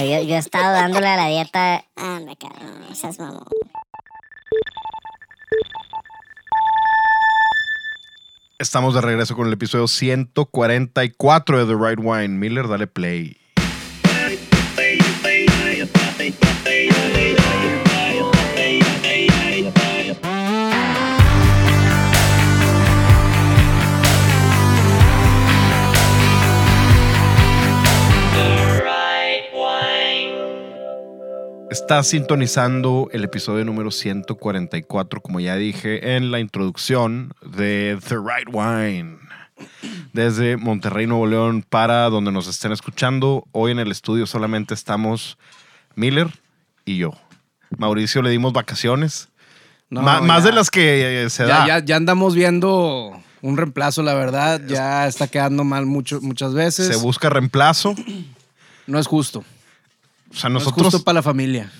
Yo, yo he estado dándole a la dieta. Anda, cabrón, no seas mamón. Estamos de regreso con el episodio 144 de The Right Wine. Miller, dale play. Estás sintonizando el episodio número 144, como ya dije en la introducción de The Right Wine. Desde Monterrey, Nuevo León, para donde nos estén escuchando. Hoy en el estudio solamente estamos Miller y yo. Mauricio le dimos vacaciones. No, Ma- más ya. de las que eh, se Ya, da. ya, ya andamos viendo un reemplazo, la verdad. Ya está quedando mal mucho, muchas veces. Se busca reemplazo. no es justo. O sea, No es nosotros. justo para la familia.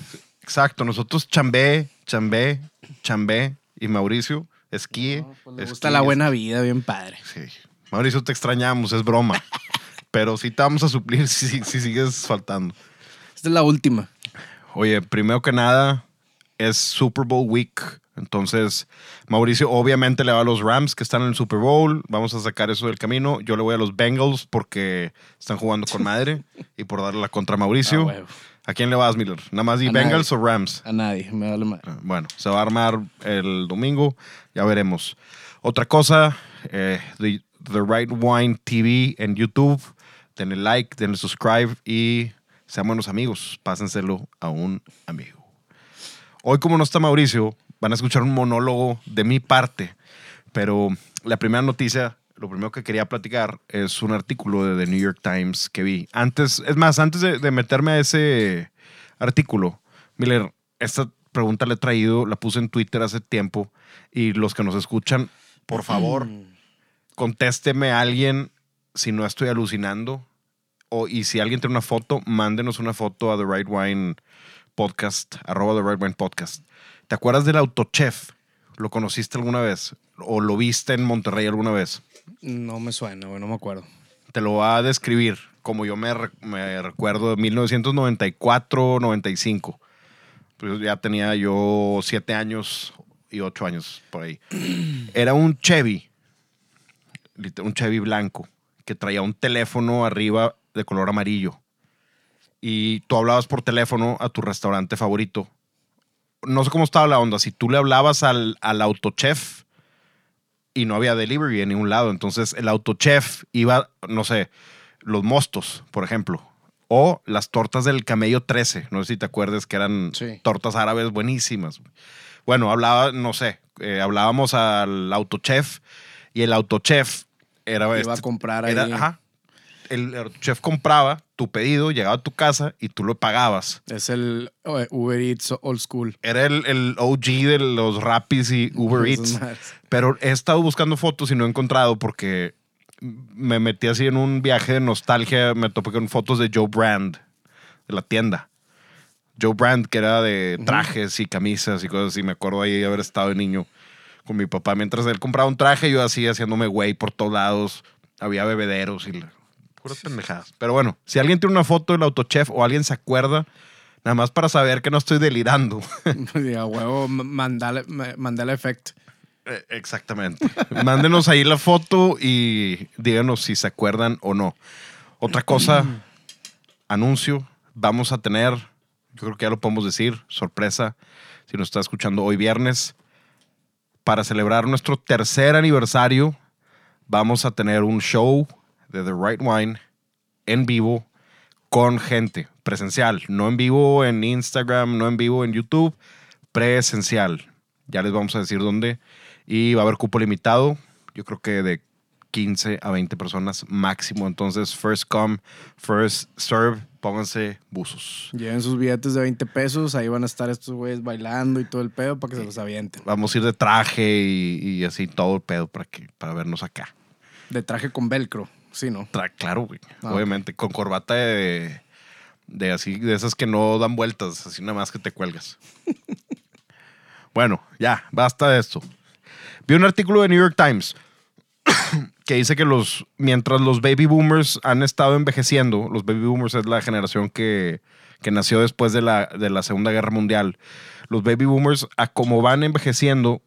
Exacto, nosotros chambé, chambé, chambé y Mauricio pues Le gusta esquíe, la buena vida, bien padre. Sí. Mauricio, te extrañamos, es broma. Pero sí te vamos a suplir si, si- si sigues faltando. Esta es la última. Oye, primero que nada, es Super Bowl Week. Entonces, Mauricio obviamente le va a los Rams que están en el Super Bowl. Vamos a sacar eso del camino. Yo le voy a los Bengals porque están jugando con madre y por darle la contra a Mauricio. Ah. ¿A quién le vas, Miller? ¿Nada más di A Bengals nadie. o Rams? A nadie, me vale mal. Bueno, se va a armar el domingo, ya veremos. Otra cosa, eh, the, The Right Wine TV en YouTube. Denle like, denle subscribe y sean buenos amigos. Pásenselo a un amigo. Hoy, como no está Mauricio, van a escuchar un monólogo de mi parte, pero la primera noticia, lo primero que quería platicar es un artículo de The New York Times que vi. Antes, es más, antes de, de meterme a ese artículo, Miller, esta pregunta la he traído, la puse en Twitter hace tiempo y los que nos escuchan, por favor, contésteme a alguien si no estoy alucinando. O, y si alguien tiene una foto, mándenos una foto a The Right Wine Podcast, arroba The Right Wine Podcast. ¿Te acuerdas del Autochef? ¿Lo conociste alguna vez? ¿O lo viste en Monterrey alguna vez? No me suena, no me acuerdo. Te lo va a describir como yo me, me recuerdo de 1994-95. Pues ya tenía yo siete años y ocho años por ahí. Era un Chevy, un Chevy blanco, que traía un teléfono arriba de color amarillo. Y tú hablabas por teléfono a tu restaurante favorito. No sé cómo estaba la onda. Si tú le hablabas al, al autochef y no había delivery en ningún lado, entonces el autochef iba, no sé, los mostos, por ejemplo. O las tortas del camello 13. No sé si te acuerdas que eran Sí. tortas árabes buenísimas. Bueno, hablaba, no sé, eh, hablábamos al autochef y el autochef era... Iba este- a comprar era- ahí. ajá. El, el chef compraba tu pedido, llegaba a tu casa y tú lo pagabas. Es el eh, Uber Eats old school. Era el, el OG de los Rapis y Uber Eats. Pero he estado buscando fotos y no he encontrado porque me metí así en un viaje de nostalgia. Me topé con fotos de Joe Brand, de la tienda. Joe Brand, que era de trajes y camisas y cosas así. Me acuerdo ahí de haber estado de niño con mi papá. Mientras él compraba un traje, yo así haciéndome güey por todos lados. Había bebederos y puras pendejadas. Pero bueno, si alguien tiene una foto del autochef o alguien se acuerda, nada más para saber que no estoy delirando. Y a huevo, ma- mandale, ma- mandale efecto. Eh, Exactamente. Mándenos ahí la foto y díganos si se acuerdan o no. Otra cosa, anuncio, vamos a tener, yo creo que ya lo podemos decir, sorpresa, si nos está escuchando hoy viernes, para celebrar nuestro tercer aniversario, vamos a tener un show de The Right Wine en vivo con gente presencial, no en vivo en Instagram, no en vivo en YouTube, presencial. Ya les vamos a decir dónde. Y va a haber cupo limitado, yo creo que de 15 a 20 personas máximo. Entonces, first come, first serve, pónganse buzos. Lleven sus billetes de 20 pesos, ahí van a estar estos güeyes bailando y todo el pedo para que se los avienten. Vamos a ir de traje y, y así todo el pedo para, que, para vernos acá. De traje con velcro, sí, ¿no? Tra- claro, güey. Ah, Obviamente, con corbata de, de así, de esas que no dan vueltas, así nada más que te cuelgas. bueno, ya, basta de esto. Vi un artículo de New York Times que dice que los, mientras los baby boomers han estado envejeciendo, los baby boomers es la generación que, que nació después de la, de la Segunda Guerra Mundial, los baby boomers, a como van envejeciendo,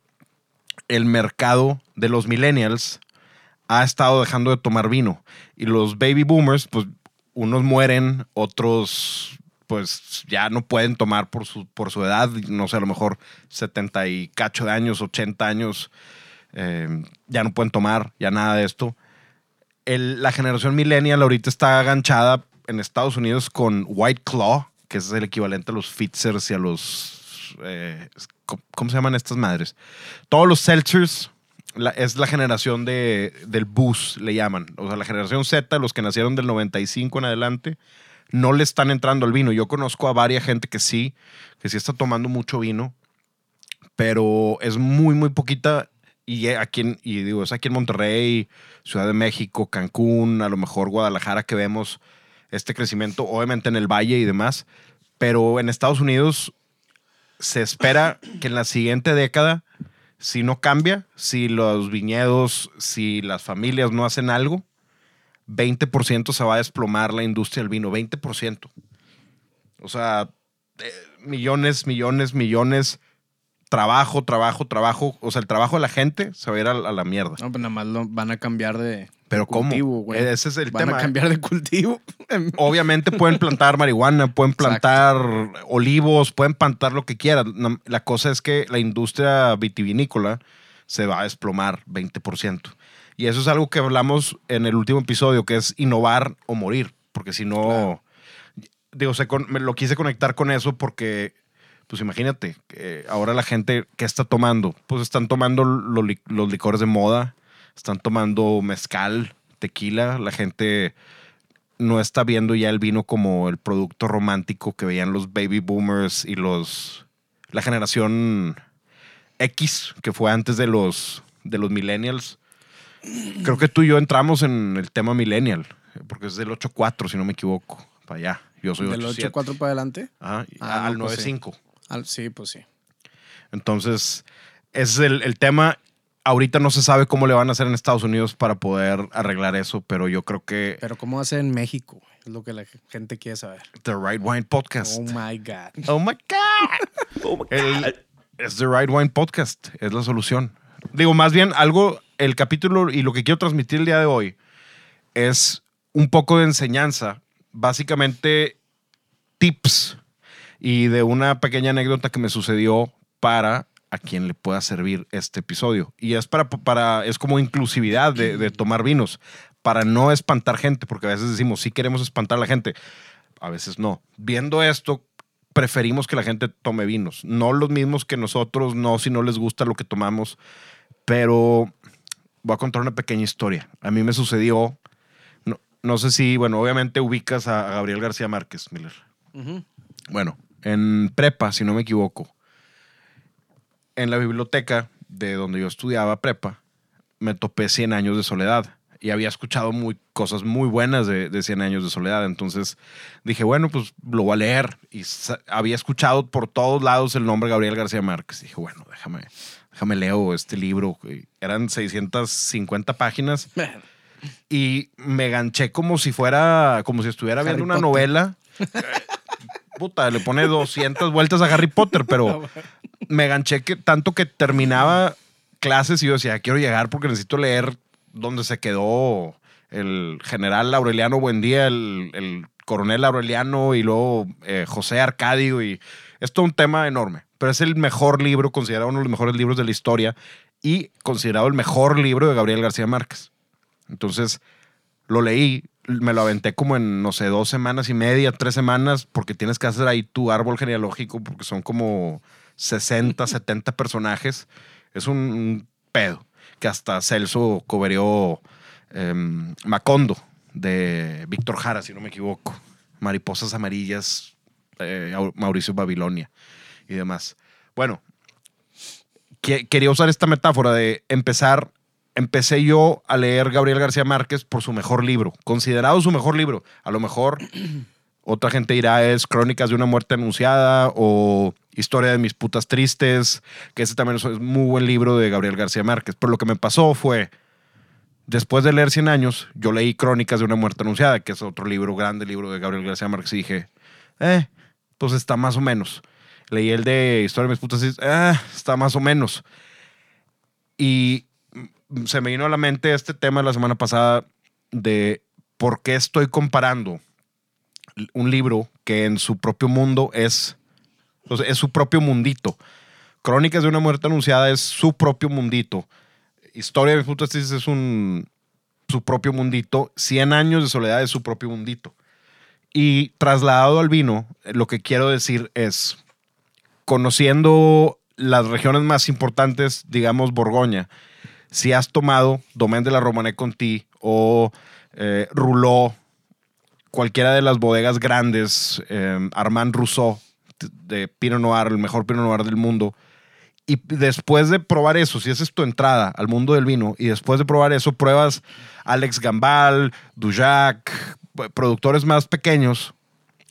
el mercado de los millennials ha estado dejando de tomar vino. Y los baby boomers, pues unos mueren, otros pues ya no pueden tomar por su, por su edad, no sé, a lo mejor 70 y cacho de años, 80 años, eh, ya no pueden tomar, ya nada de esto. El- la generación millennial ahorita está aganchada en Estados Unidos con White Claw, que es el equivalente a los Fitzers y a los... eh, ¿cómo- ¿Cómo se llaman estas madres? Todos los seltzers es la generación de, del booze, le llaman. O sea, la generación Z, los que nacieron del 95 en adelante, no le están entrando al vino. Yo conozco a varias gente que sí, que sí está tomando mucho vino, pero es muy, muy poquita. Y eh, aquí en, y digo, es aquí en Monterrey, Ciudad de México, Cancún, a lo mejor Guadalajara que vemos este crecimiento, obviamente en el Valle y demás. Pero en Estados Unidos se espera que en la siguiente década, si no cambia, si los viñedos, si las familias no hacen algo, 20% se va a desplomar la industria del vino, 20%. O sea, eh, millones, millones, millones, trabajo, trabajo, trabajo. O sea, el trabajo de la gente se va a ir a, la mierda. No, pues nada más van a cambiar de Pero ¿cómo? güey. Ese es el van tema. a cambiar de cultivo. Obviamente pueden plantar marihuana, pueden plantar olivos, pueden plantar lo que quieran. La cosa es que la industria vitivinícola se va a desplomar 20%. Y eso es algo que hablamos en el último episodio, que es innovar o morir. Porque si no, digo, se con- me lo quise conectar con eso porque, pues imagínate, que ahora la gente que está tomando, pues están tomando li- los licores de moda, están tomando mezcal, tequila, la gente no está viendo ya el vino como el producto romántico que veían los baby boomers y los la generación X que fue antes de los de los millennials. Creo que tú y yo entramos en el tema millennial, porque es del 8.4 si no me equivoco, para allá. Yo soy Del 8.7. 8-4 para adelante. Ajá, Ah, al no, pues sí. 9.5. Al- sí, pues sí. Entonces, ese es el, el tema. Ahorita no se sabe cómo le van a hacer en Estados Unidos para poder arreglar eso, pero yo creo que Pero ¿cómo ser en México? Es lo que la gente quiere saber. The Right Wine Podcast. Oh my God. Oh my God. El- es The Right Wine Podcast. Es la solución. Digo, más bien, algo, el capítulo y lo que quiero transmitir el día de hoy es un poco de enseñanza. Básicamente, tips y de una pequeña anécdota que me sucedió para a quien le pueda servir este episodio. Y es para, para es como inclusividad de, de tomar vinos, para no espantar gente, porque a veces decimos, sí queremos espantar a la gente, a veces no. Viendo esto, preferimos que la gente tome vinos, no los mismos que nosotros, no si no les gusta lo que tomamos, pero voy a contar una pequeña historia. A mí me sucedió, no, no sé si, bueno, obviamente ubicas a, a Gabriel García Márquez, Miller. Bueno, en prepa, si no me equivoco, en la biblioteca de donde yo estudiaba prepa, me topé 100 años de soledad y había escuchado muy, cosas muy buenas de, de 100 años de soledad. Entonces dije, bueno, pues lo voy a leer. Y había escuchado por todos lados el nombre Gabriel García Márquez. Dije, bueno, déjame, déjame leo este libro. Eran 650 páginas y me ganché como si fuera, como si estuviera Harry viendo una Potter. novela. Puta, le pone 200 vueltas a Harry Potter, pero me ganché que tanto que terminaba clases y yo decía, quiero llegar porque necesito leer dónde se quedó el general Aureliano Buendía, el, el coronel Aureliano y luego eh, José Arcadio y es todo un tema enorme, pero es el mejor libro, considerado uno de los mejores libros de la historia y considerado el mejor libro de Gabriel García Márquez. Entonces lo leí, me lo aventé como en, no sé, dos semanas y media, tres semanas, porque tienes que hacer ahí tu árbol genealógico, porque son como 60, 70 personajes. Es un, pedo que hasta Celso coberió em, Macondo de Víctor Jara, si no me equivoco. Mariposas amarillas, eh, Au- Mauricio Babilonia y demás. Bueno, que- quería usar esta metáfora de empezar. Empecé yo a leer Gabriel García Márquez por su mejor libro, considerado su mejor libro. A lo mejor otra gente dirá es Crónicas de una muerte anunciada o Historia de mis putas tristes, que ese también es un muy buen libro de Gabriel García Márquez. Pero lo que me pasó fue, después de leer 100 años, yo leí Crónicas de una muerte anunciada, que es otro libro, grande libro de Gabriel García Márquez, y dije, eh, pues está más o menos. Leí el de Historia de mis putas y eh, está más o menos. Y se me vino a la mente este tema la semana pasada de por qué estoy comparando un libro que en su propio mundo es, sea, es su propio mundito. Crónicas de una muerte anunciada es su propio mundito. Historia de putas es un, su propio mundito. 100 años de soledad es su propio mundito. Y trasladado al vino, lo que quiero decir es, conociendo las regiones más importantes, digamos Borgoña, si has tomado Domaine de la Romanée Conti o eh, cualquiera de las bodegas grandes, eh, Armand Rousseau de Pinot Noir, el mejor Pinot Noir del mundo, y después de probar eso, si esa es tu entrada al mundo del vino, y después de probar eso, pruebas Alex Gambal, Dujac, productores más pequeños,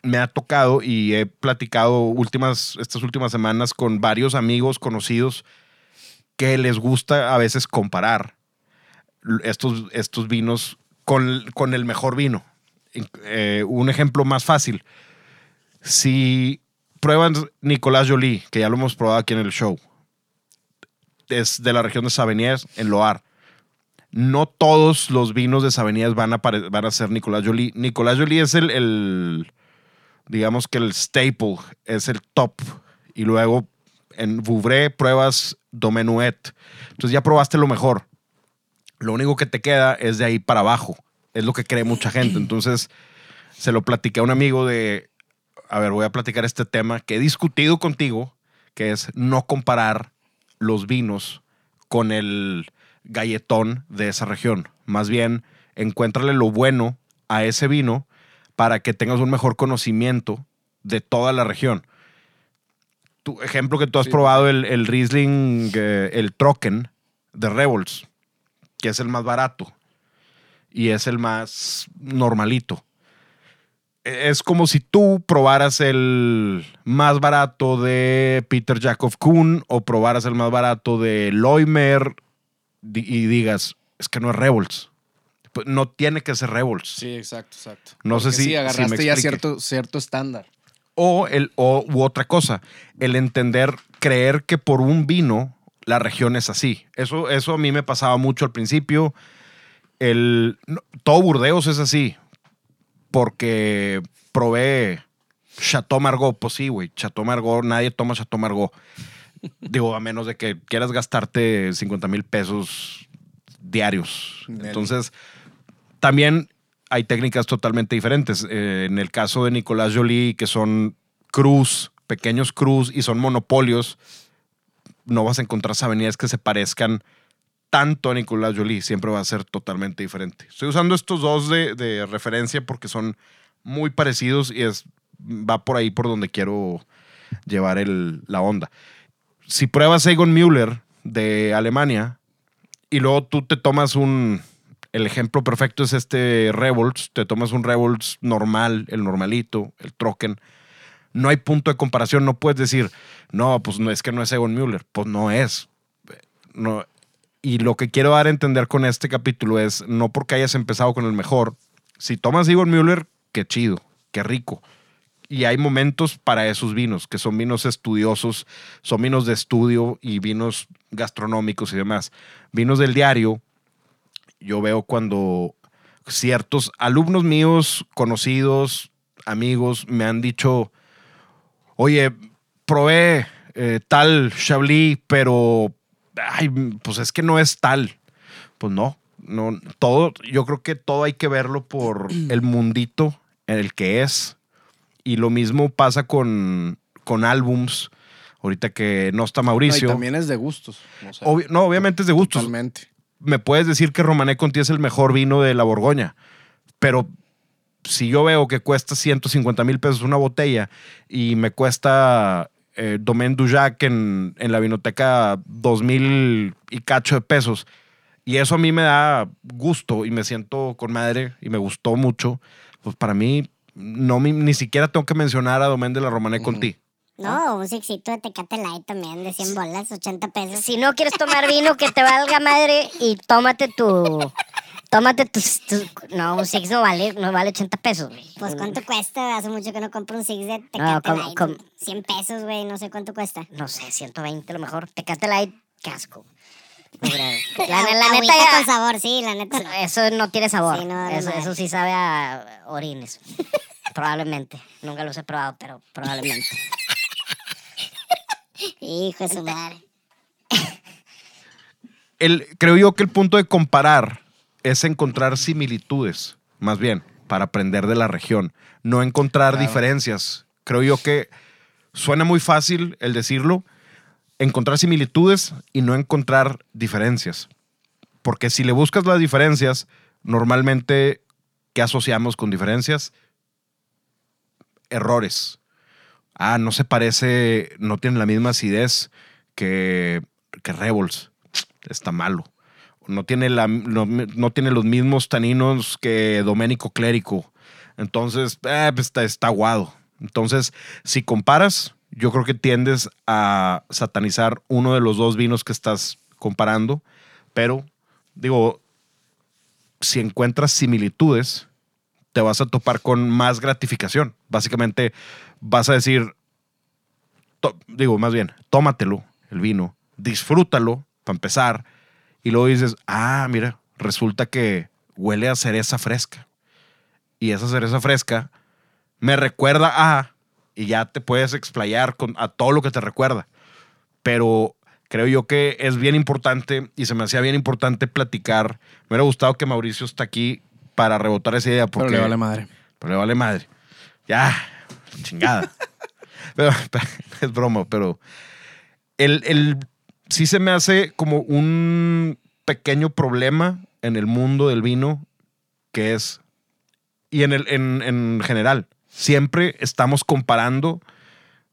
me ha tocado y he platicado últimas, estas últimas semanas con varios amigos conocidos que les gusta a veces comparar estos, estos vinos con, con el mejor vino. Eh, un ejemplo más fácil. Si prueban Nicolás Jolie, que ya lo hemos probado aquí en el show, es de la región de Saveniers, en Loar. No todos los vinos de Saveniers van a, van a ser Nicolás Jolie. Nicolás Jolie es el, el, digamos que el staple, es el top. Y luego en Vouvray pruebas Domenuet. Entonces ya probaste lo mejor. Lo único que te queda es de ahí para abajo. Es lo que cree mucha gente. Entonces se lo platiqué a un amigo de, a ver, voy a platicar este tema que he discutido contigo, que es no comparar los vinos con el galletón de esa región. Más bien, encuéntrale lo bueno a ese vino para que tengas un mejor conocimiento de toda la región. Tu ejemplo que tú has probado el, el Riesling, eh, el Trocken de Revolts, que es el más barato y es el más normalito. E, es como si tú probaras el más barato de Peter Jacob Kuhn o probaras el más barato de Loimer y digas, es que no es Revolts. Pues, no tiene que ser Revolts. Sí, exacto, exacto. No sé si. Sí, agarraste ya cierto, cierto estándar. O, el, o u otra cosa, el entender, creer que por un vino la región es así. Eso, eso a mí me pasaba mucho al principio. El, todo Burdeos es así, porque probé Chateau Margaux. Pues sí, güey, Chateau Margaux, nadie toma Chateau Margaux. Digo, a menos de que quieras gastarte 50 mil pesos diarios. Entonces, también hay técnicas totalmente diferentes. Eh, en el caso de Nicolás Jolie, que son cruz, pequeños cruz y son monopolios, no vas a encontrar avenidas que se parezcan tanto a Nicolás Jolie. Siempre va a ser totalmente diferente. Estoy usando estos dos de, referencia porque son muy parecidos y es, va por ahí por donde quiero llevar el, la onda si pruebas Egon Müller de Alemania y luego tú te tomas un, el ejemplo perfecto es este Revolts, te tomas un Revolts normal, el normalito, el Trocken, no hay punto de comparación, no puedes decir, no, pues no es que no es Egon Müller, pues no es. No. Y lo que quiero dar a entender con este capítulo es, no porque hayas empezado con el mejor, si tomas Egon Müller, qué chido, qué rico y hay momentos para esos vinos, que son vinos estudiosos, son vinos de estudio y vinos gastronómicos y demás. Vinos del diario, yo veo cuando ciertos alumnos míos, conocidos, amigos, me han dicho, oye, probé eh, tal Chablis, pero ay, pues es que no es tal. Pues no, no, todo, yo creo que todo hay que verlo por el mundito en el que es y lo mismo pasa con, con álbums. Ahorita que no está Mauricio. No, y también es de gustos. no, obviamente es de gustos. Totalmente. Me puedes decir que Romané Conti es el mejor vino de la Borgoña, pero si yo veo que cuesta 150 mil pesos una botella y me cuesta eh, Domaine Dujac en, en la vinoteca 2 mil y cacho de pesos, y eso a mí me da gusto y me siento con madre y me gustó mucho, pues para mí no ni siquiera tengo que mencionar a Domen de la Romané Conti. No, un sexito de Tecate Light también de 100 bolas, 80 pesos. Si no quieres tomar vino que te valga madre y tómate tu tómate tus, tus- No, un Six no vale, no vale 80 pesos. güey. Pues, ¿cuánto cuesta? Hace mucho que no compro un Six de Tecate No, com- Light. com- 100 pesos, güey. No sé cuánto cuesta. No sé, 120 a lo mejor. Tecate Light, casco. La, la Agüita neta ya- con sabor, sí, la neta. Eso no tiene sabor. Sí, no, eso, eso sí sabe a orines. probablemente. Nunca los he probado, pero probablemente. Hijo de su madre. el, creo yo que el punto de comparar es encontrar similitudes, más bien, para aprender de la región, no encontrar diferencias. Creo yo que suena muy fácil el decirlo, encontrar similitudes y no encontrar diferencias. Porque si le buscas las diferencias, normalmente, ¿qué asociamos con diferencias? Errores. Ah, no se parece, no tiene la misma acidez que, que Rebels. Está malo. No tiene, la, no, no tiene los mismos taninos que Doménico Clérico. Entonces, eh, pues está, está aguado. Entonces, si comparas, yo creo que tiendes a satanizar uno de los dos vinos que estás comparando. Pero, digo, si encuentras similitudes, te vas a topar con más gratificación. Básicamente, vas a decir, digo, más bien, tómatelo, el vino, disfrútalo, para empezar, y luego dices, ah, mira, resulta que huele a cereza fresca. Y esa cereza fresca me recuerda a, y ya te puedes explayar con, a todo lo que te recuerda. Pero creo yo que es bien importante y se me hacía bien importante platicar. Me hubiera gustado que Mauricio está aquí para rebotar esa idea. Porque, Pero le vale madre. pero le vale madre. Ya, chingada. pero, pero, es broma, pero el, el- sí se me hace como un pequeño problema en el mundo del vino que es, y en, el, en, en general, siempre estamos comparando,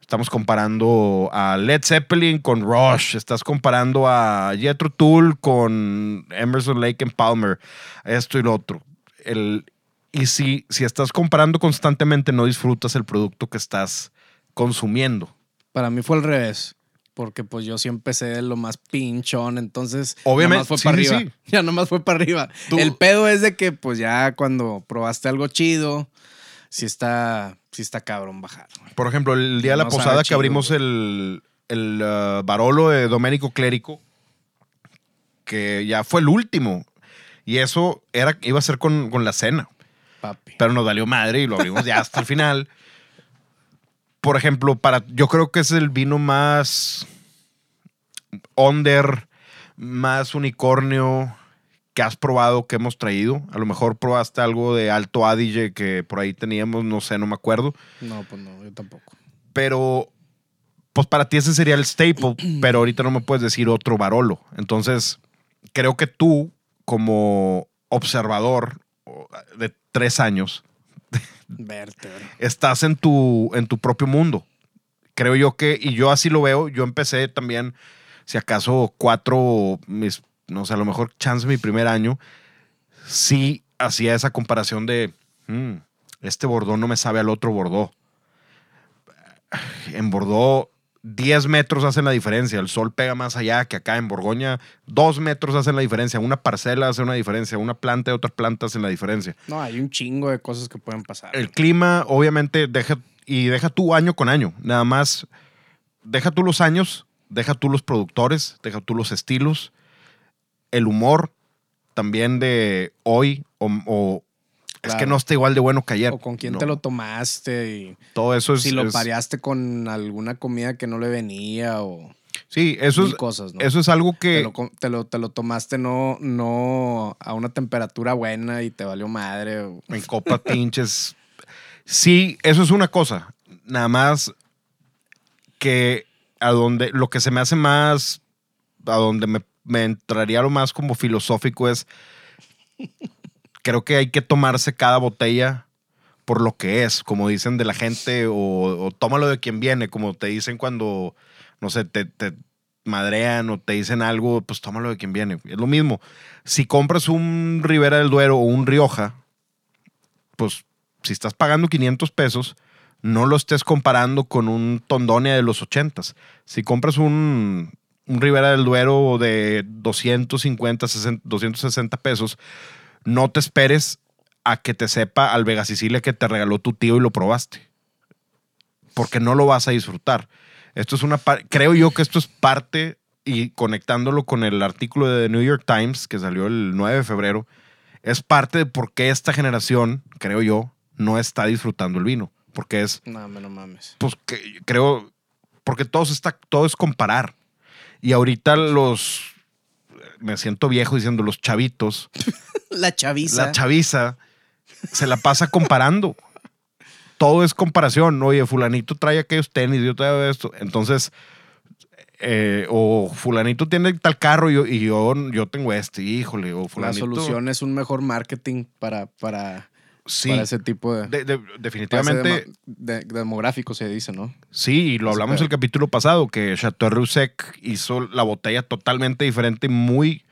estamos comparando a Led Zeppelin con Rush, estás comparando a Jethro Tull con Emerson Lake and Palmer, esto y lo otro. El, y si, si estás comparando constantemente, no disfrutas el producto que estás consumiendo. Para mí fue al revés. Porque pues yo sí empecé de lo más pinchón, entonces Obviamente, nomás fue sí, para sí, arriba. sí. Ya nomás fue para arriba. Tú- El pedo es de que pues ya cuando probaste algo chido, sí está, sí está cabrón bajar. güey. Por ejemplo, el día de la posada que abrimos güey. el, el uh, Barolo de Doménico Clérico, que ya fue el último. Y eso era, iba a ser con, con la cena. Papi. Pero nos valió madre y lo abrimos ya hasta el final. Por ejemplo, para, yo creo que es el vino más under, más unicornio que has probado, que hemos traído. A lo mejor probaste algo de Alto Adige que por ahí teníamos, no sé, no me acuerdo No, pues no, yo tampoco. pero pues para ti ese sería el staple, pero ahorita no me puedes decir otro Barolo. Entonces, creo que tú, como observador de tres años, Vértebra. estás en tu, en tu propio mundo. Creo yo que, y yo así lo veo, yo empecé también, si acaso cuatro, mis, no sé, a lo mejor chance mi primer año, sí hacía esa comparación de, "Mm, este Bordeaux no me sabe al otro Bordeaux. En Bordeaux, 10 metros hacen la diferencia. El sol pega más allá que acá en Borgoña. 2 metros hacen la diferencia. Una parcela hace una diferencia. Una planta y otra planta hacen la diferencia. No, hay un chingo de cosas que pueden pasar. El clima, obviamente, deja, y deja tú año con año. Nada más, deja tú los años, deja tú los productores, deja tú los estilos, el humor también de hoy, o, o- es que Claro. no está igual de bueno que ayer. o con quién No, te lo tomaste y Todo eso es. si lo es- pareaste con alguna comida que no le venía o Sí, eso es, cosas, ¿no? eso es algo que. te, lo, te, lo, te lo tomaste no, no a una temperatura buena y te valió madre. o- en copa pinches. Sí, eso es una cosa. Nada más que a donde lo que se me hace más, a donde me, me entraría lo más como filosófico es, creo que hay que tomarse cada botella por lo que es, como dicen de la gente, o, tómalo de quien viene, como te dicen cuando, no sé, te, te madrean o te dicen algo, pues tómalo de quien viene. Es lo mismo. Si compras un Ribera del Duero o un Rioja, pues si estás pagando 500 pesos, no lo estés comparando con un Tondonia de los 80s. Si compras un, un Ribera del Duero de 250, 60, 260 pesos, no te esperes a que te sepa al Vega Sicilia que te regaló tu tío y lo probaste. Porque no lo vas a disfrutar. Esto es una creo yo que esto es parte y conectándolo con el artículo de The New York Times que salió el 9 de febrero, es parte de por qué esta generación, creo yo, no está disfrutando el vino, porque es No, me no mames. pues que creo, porque todo, se está, todo es comparar. Y ahorita los, me siento viejo diciendo, los chavitos, La chaviza. la chaviza, se la pasa comparando. Todo es comparación. Oye, fulanito trae aquellos tenis, yo traigo esto. Entonces, eh, o fulanito tiene tal carro y yo, y yo, yo tengo este, híjole, o la solución es un mejor marketing para, para, Sí, para ese tipo de... de- de- definitivamente. de- demográfico se dice, ¿no? Sí, y lo hablamos pedo. el capítulo pasado, que Chateau Roussec hizo la botella totalmente diferente, muy,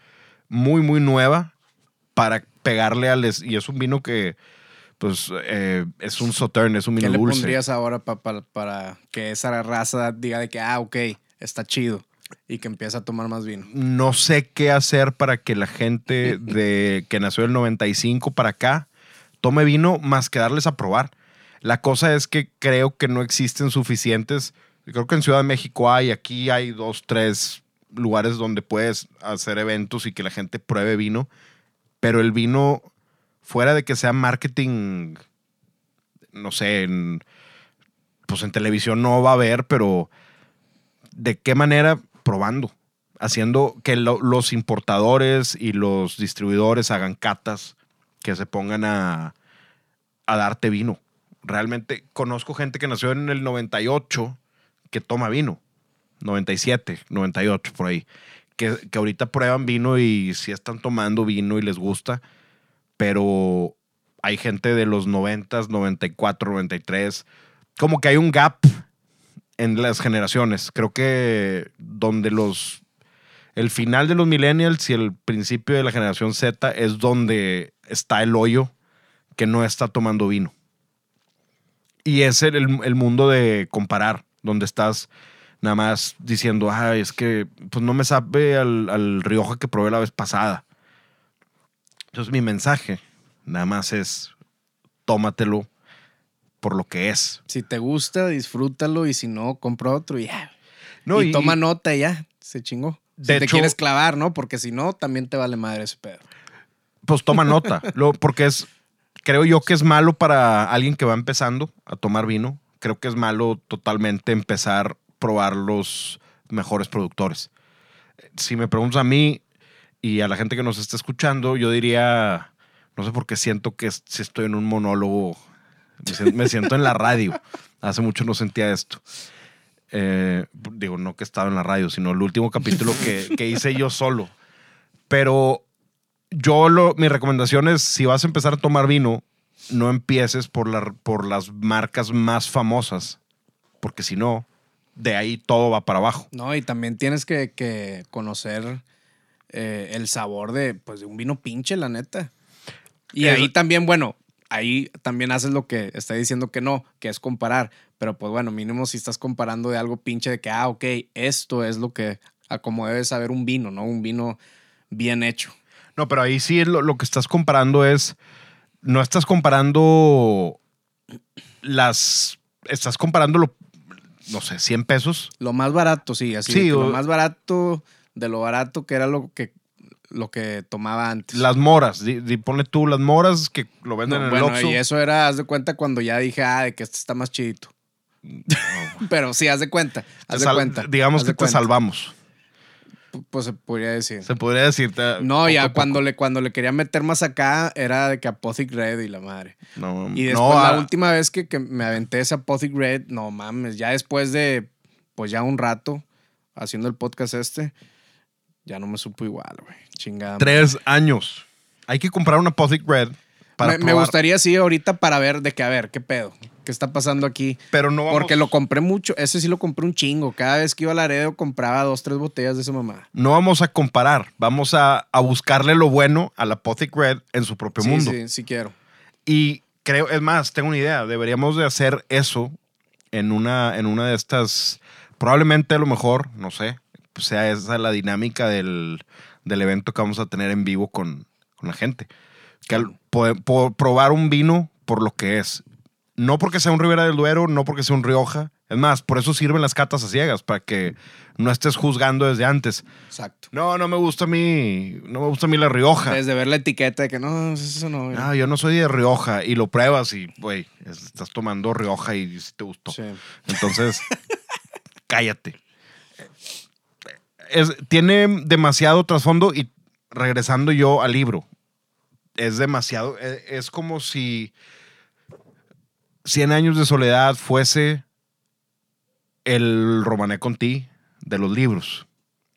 muy, muy nueva para pegarle al... Y es un vino que, pues, eh, es un Sautern, es un ¿Qué vino le dulce. pondrías ahora pa- pa- para que esa raza diga de que, ah, ok, está chido y que empiece a tomar más vino? No sé qué hacer para que la gente de que nació del 95 para acá tome vino más que darles a probar. La cosa es que creo que no existen suficientes. Creo que en Ciudad de México hay, aquí hay dos, tres lugares donde puedes hacer eventos y que la gente pruebe vino. Pero el vino, fuera de que sea marketing, no sé, en, pues en televisión no va a haber, pero ¿de qué manera? Probando haciendo que lo- los importadores y los distribuidores hagan catas, que se pongan a, a darte vino. Realmente conozco gente que nació en el 98 que toma vino. 97, 98, por ahí. Que, que ahorita prueban vino y sí están tomando vino y les gusta, pero hay gente de los 90, 94, 93. Como que hay un gap en las generaciones. Creo que donde los el final de los millennials y el principio de la generación Z es donde está el hoyo que no está tomando vino. Y es el, el- mundo de comparar, donde estás nada más diciendo, ah, es que pues no me sabe al, al Rioja que probé la vez pasada. Entonces mi mensaje nada más es, tómatelo por lo que es. Si te gusta, disfrútalo y si no, compra otro y ya. No, y, toma nota y ya, se chingó. De si te hecho- quieres clavar, ¿no? Porque si no, también te vale madre ese pedo. Pues toma nota. Lo- porque es, creo yo que es malo para alguien que va empezando a tomar vino. Creo que es malo totalmente empezar a probar los mejores productores. Si me preguntas a mí y a la gente que nos está escuchando, yo diría, no sé por qué siento que si estoy en un monólogo, me siento, en la radio. Hace mucho no sentía esto. Eh, digo, no que estaba en la radio, sino el último capítulo que hice yo solo. Pero yo lo, mi recomendación es, si vas a empezar a tomar vino, no empieces por, la- por las marcas más famosas, porque si no, de ahí todo va para abajo. No, y también tienes que, que conocer eh, el sabor de, pues, de un vino pinche, la neta. Y ahí también, bueno, ahí también haces lo que está diciendo que no, que es comparar. Pero pues bueno, mínimo si estás comparando de algo pinche de que, ah, ok, esto es lo que, a como debe saber un vino, ¿no? Un vino bien hecho. No, pero ahí sí lo, lo que estás comparando es, no estás comparando las, estás comparando, lo, no sé, 100 pesos. Lo más barato, sí, así. Sí, o- lo más barato de lo barato que era lo que, lo que tomaba antes. Las moras, di, di- ponle tú las moras que lo venden No, en bueno, el Oxxo. y eso era, haz de cuenta, cuando ya dije, ah, de que este está más chidito. Pero sí, haz de cuenta. Haz de cuenta. Digamos haz que te cuenta. salvamos. Pues se podría decir. Se podría decir. te- No, poco ya poco. cuando le, cuando le quería meter más acá, era de que Apothic Red y la madre. No, Y no, después, la a- última vez que, que me aventé ese Apothic Red, no mames, ya después de, pues ya un rato haciendo el podcast este, ya no me supo igual, güey. Chingada. tres años. Hay que comprar una Apothic Red para me, me gustaría, sí, ahorita para ver de que, a ver, qué pedo, qué está pasando aquí. Pero no vamos, Porque lo compré mucho, ese sí lo compré un chingo. Cada vez que iba a Laredo compraba dos, tres botellas de esa mamá. no vamos a comparar. Vamos a, a buscarle lo bueno a la Apothic Red en su propio Sí, mundo. sí, sí quiero. Y creo, es más, tengo una idea. Deberíamos de hacer eso en una, en una de estas. Probablemente a lo mejor, no sé, sea esa la dinámica del, del evento que vamos a tener en vivo con, con la gente. Que probar un vino por lo que es. No porque sea un Ribera del Duero, no porque sea un Rioja. Es más, por eso sirven las catas a ciegas, para que no estés juzgando desde antes. Exacto. No, no me gusta a mí, no me gusta a mí la Rioja. Desde ver la etiqueta de que no, eso no. No, yo no soy de Rioja. Y lo pruebas y, güey, estás tomando Rioja y si te gustó. Sí. Entonces, cállate. Es- tiene demasiado trasfondo y regresando yo al libro, es demasiado, e- es, como si 100 años de soledad fuese el Romané Conti de los libros.